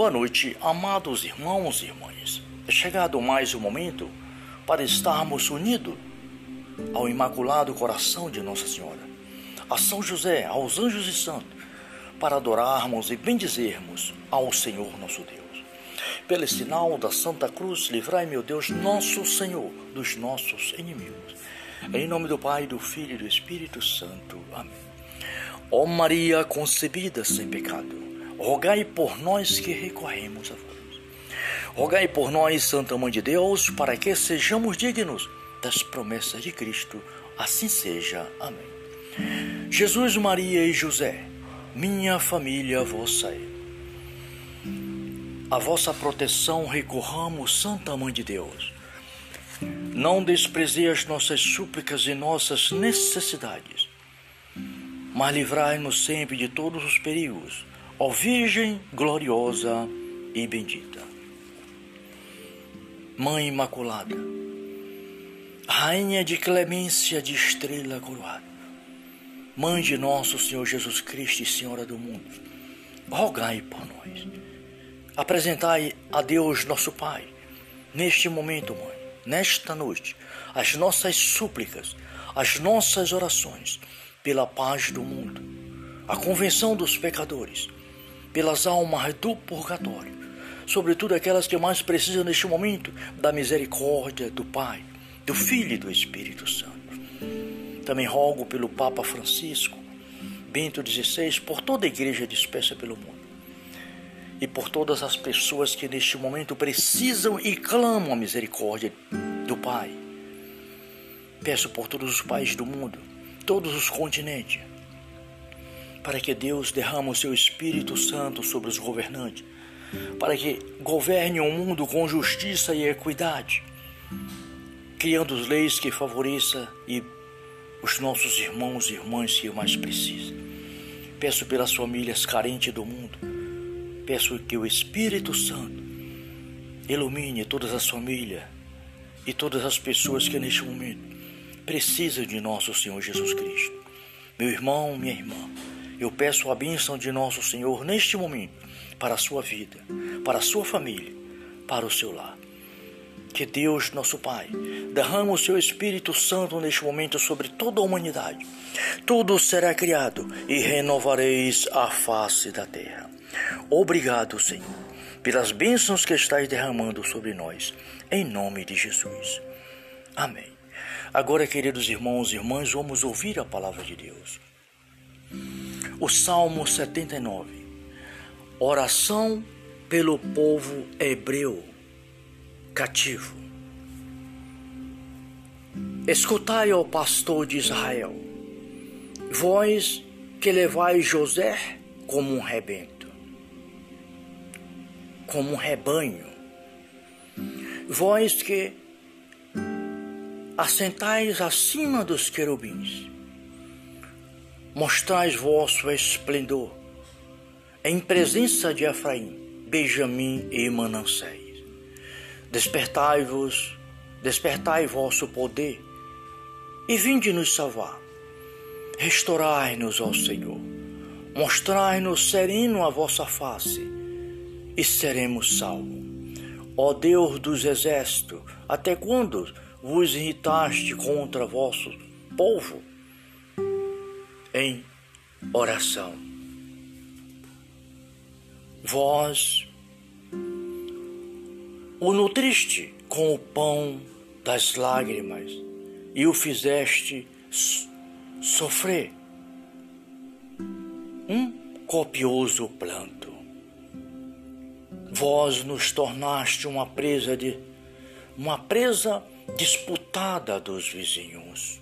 Boa noite, amados irmãos e irmãs. É chegado mais um momento para estarmos unidos ao Imaculado Coração de Nossa Senhora, a São José, aos anjos e santos, para adorarmos e bendizermos ao Senhor nosso Deus. Pelo sinal da Santa Cruz, livrai, meu Deus, nosso Senhor, dos nossos inimigos. Em nome do Pai, do Filho e do Espírito Santo. Amém. Ó Maria concebida sem pecado rogai por nós que recorremos a vós. Rogai por nós, Santa Mãe de Deus, para que sejamos dignos das promessas de Cristo. Assim seja. Amém. Jesus, Maria e José, minha família vossa é. A vossa proteção recorramos, Santa Mãe de Deus. Não desprezei as nossas súplicas e nossas necessidades, mas livrai-nos sempre de todos os perigos ó Virgem gloriosa e bendita. Mãe Imaculada, Rainha de clemência de estrela coroada, Mãe de nosso Senhor Jesus Cristo e Senhora do mundo, rogai por nós. Apresentai a Deus nosso Pai, neste momento, Mãe, nesta noite, as nossas súplicas, as nossas orações pela paz do mundo, a convenção dos pecadores, pelas almas do purgatório, sobretudo aquelas que mais precisam neste momento da misericórdia do Pai, do Filho e do Espírito Santo. Também rogo pelo Papa Francisco, Bento XVI, por toda a igreja dispersa pelo mundo e por todas as pessoas que neste momento precisam e clamam a misericórdia do Pai. Peço por todos os países do mundo, todos os continentes, para que Deus derrame o seu Espírito Santo sobre os governantes, para que governe o mundo com justiça e equidade, criando leis que favoreçam e os nossos irmãos e irmãs que mais precisam. Peço pelas famílias carentes do mundo, peço que o Espírito Santo ilumine todas as famílias e todas as pessoas que neste momento precisam de nosso Senhor Jesus Cristo. Meu irmão, minha irmã, eu peço a bênção de nosso Senhor neste momento para a sua vida, para a sua família, para o seu lar. Que Deus, nosso Pai, derrame o seu Espírito Santo neste momento sobre toda a humanidade. Tudo será criado e renovareis a face da terra. Obrigado, Senhor, pelas bênçãos que estás derramando sobre nós, em nome de Jesus. Amém. Agora, queridos irmãos e irmãs, vamos ouvir a palavra de Deus. O Salmo 79. Oração pelo povo hebreu cativo. Escutai, ó pastor de Israel, vós que levais José como um rebento, como um rebanho, vós que assentais acima dos querubins, mostrais vosso esplendor em presença de Efraim, Benjamim e Manassés. Despertai-vos, despertai vosso poder e vinde nos salvar. Restaurai-nos, ó Senhor. Mostrai-nos sereno a vossa face e seremos salvos. Ó Deus dos exércitos, até quando vos irritaste contra vosso povo? Em oração. Vós o nutriste com o pão das lágrimas e o fizeste sofrer um copioso planto. Vós nos tornaste uma presa de uma presa disputada dos vizinhos.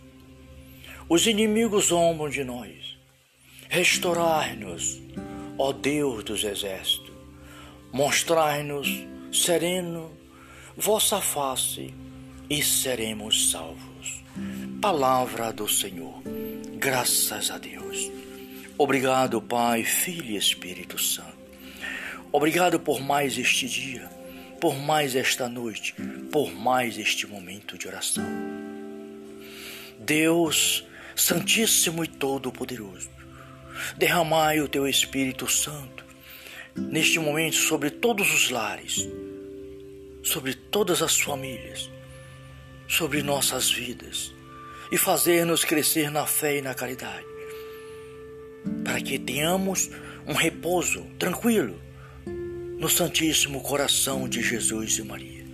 Os inimigos zombam de nós. Restaurai-nos, ó Deus dos exércitos. Mostrai-nos sereno vossa face e seremos salvos. Palavra do Senhor. Graças a Deus. Obrigado, Pai, Filho e Espírito Santo. Obrigado por mais este dia, por mais esta noite, por mais este momento de oração. Deus, Santíssimo e Todo-Poderoso, derramai o teu Espírito Santo, neste momento sobre todos os lares, sobre todas as famílias, sobre nossas vidas e fazer-nos crescer na fé e na caridade, para que tenhamos um repouso tranquilo no Santíssimo Coração de Jesus e Maria.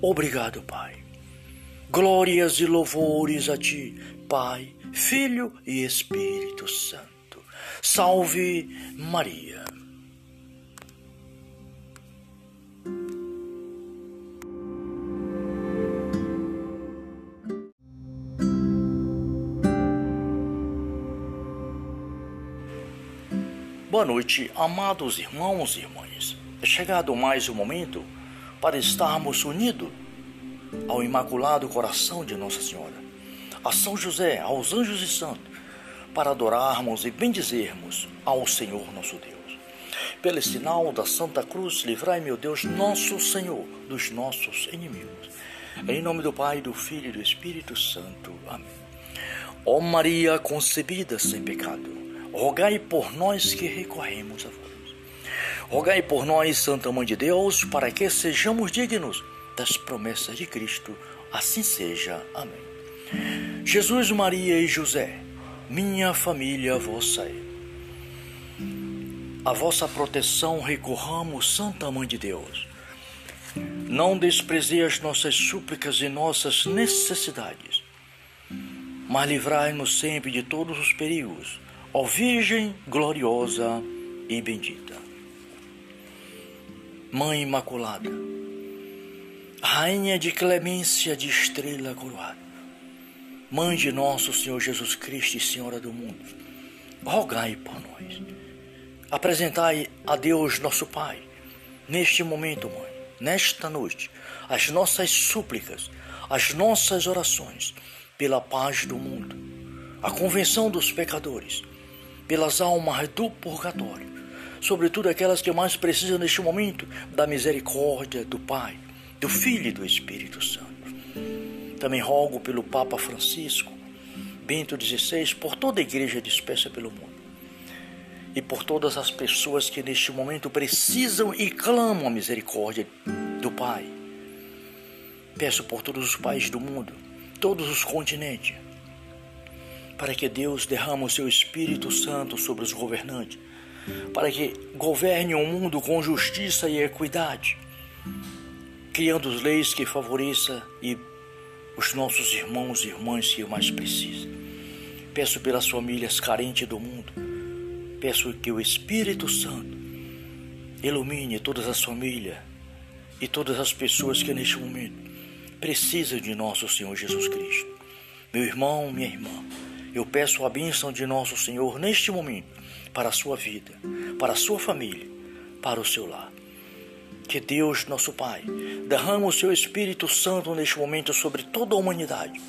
Obrigado, Pai. Glórias e louvores a Ti, Pai, Filho e Espírito Santo. Salve Maria. Boa noite, amados irmãos e irmãs. É chegado mais um momento para estarmos unidos ao Imaculado Coração de Nossa Senhora, a São José, aos anjos e santos, para adorarmos e bendizermos ao Senhor nosso Deus. Pelo sinal da Santa Cruz, livrai, meu Deus, nosso Senhor, dos nossos inimigos. Em nome do Pai, do Filho e do Espírito Santo. Amém. Ó Maria concebida sem pecado, rogai por nós que recorremos a vós. Rogai por nós, Santa Mãe de Deus, para que sejamos dignos das promessas de Cristo. Assim seja. Amém. Jesus, Maria e José, minha família vossa é. A vossa proteção recorramos, Santa Mãe de Deus. Não desprezei as nossas súplicas e nossas necessidades, mas livrai-nos sempre de todos os perigos ó Virgem gloriosa e bendita. Mãe Imaculada, Rainha de clemência de estrela coroada, Mãe de nosso Senhor Jesus Cristo e Senhora do mundo, rogai por nós. Apresentai a Deus nosso Pai, neste momento, Mãe, nesta noite, as nossas súplicas, as nossas orações pela paz do mundo, a convenção dos pecadores, pelas almas do purgatório, sobretudo aquelas que mais precisam neste momento da misericórdia do Pai, do Filho e do Espírito Santo. Também rogo pelo Papa Francisco, Bento XVI, por toda a igreja dispersa pelo mundo e por todas as pessoas que neste momento precisam e clamam a misericórdia do Pai. Peço por todos os países do mundo, todos os continentes, para que Deus derrame o seu Espírito Santo sobre os governantes, para que governe o mundo com justiça e equidade, criando leis que favoreçam e os nossos irmãos e irmãs que mais precisam. Peço pelas famílias carentes do mundo, peço que o Espírito Santo ilumine todas as famílias e todas as pessoas que neste momento precisam de nosso Senhor Jesus Cristo. Meu irmão, minha irmã, eu peço a bênção de nosso Senhor neste momento para a sua vida, para a sua família, para o seu lar. Que Deus, nosso Pai, derrame o seu Espírito Santo neste momento sobre toda a humanidade.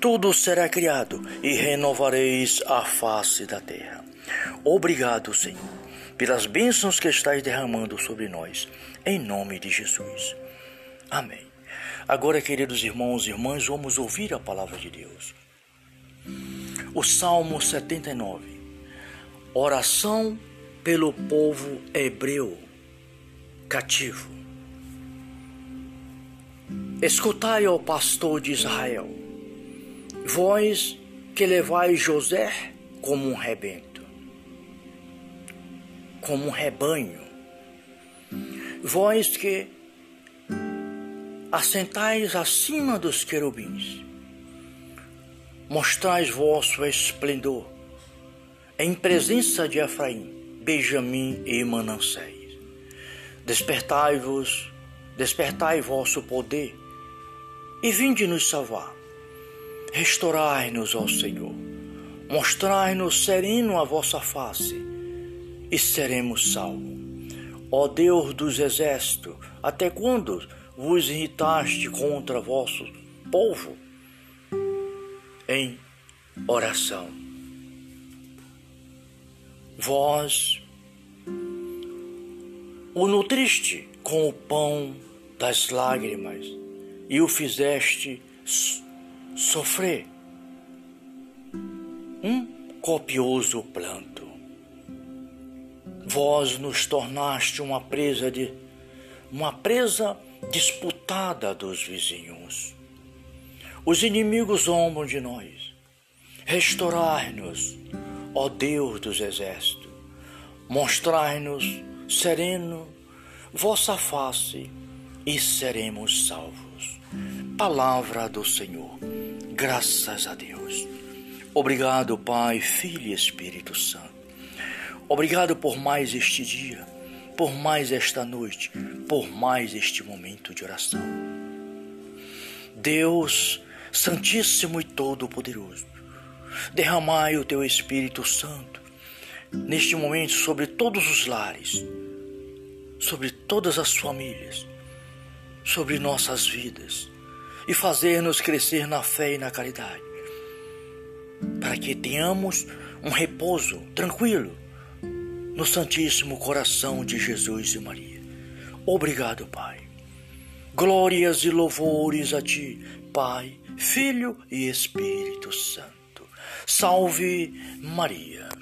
Tudo será criado e renovareis a face da terra. Obrigado, Senhor, pelas bênçãos que estás derramando sobre nós, em nome de Jesus. Amém. Agora, queridos irmãos e irmãs, vamos ouvir a palavra de Deus. O Salmo 79. Oração pelo povo hebreu cativo. Escutai, ó pastor de Israel, vós que levais José como um rebento, como um rebanho, vós que assentais acima dos querubins, mostrais vosso esplendor em presença de Efraim, Benjamim e Manassés. Despertai-vos, despertai vosso poder e vinde nos salvar. Restaurai-nos, ó Senhor. Mostrai-nos sereno a vossa face e seremos salvos. Ó Deus dos exércitos, até quando vos irritaste contra vosso povo? em oração. Vós o nutriste com o pão das lágrimas e o fizeste sofrer um copioso planto. Vós nos tornaste uma presa de uma presa disputada dos vizinhos. Os inimigos zombam de nós. Restaurai-nos, ó Deus dos exércitos. Mostrai-nos sereno vossa face e seremos salvos. Palavra do Senhor. Graças a Deus. Obrigado, Pai, Filho e Espírito Santo. Obrigado por mais este dia, por mais esta noite, por mais este momento de oração. Deus Santíssimo e Todo-Poderoso, derramai o teu Espírito Santo neste momento sobre todos os lares, sobre todas as famílias, sobre nossas vidas e fazer-nos crescer na fé e na caridade, para que tenhamos um repouso tranquilo no Santíssimo Coração de Jesus e Maria. Obrigado, Pai. Glórias e louvores a Ti, Pai, Filho e Espírito Santo. Salve Maria.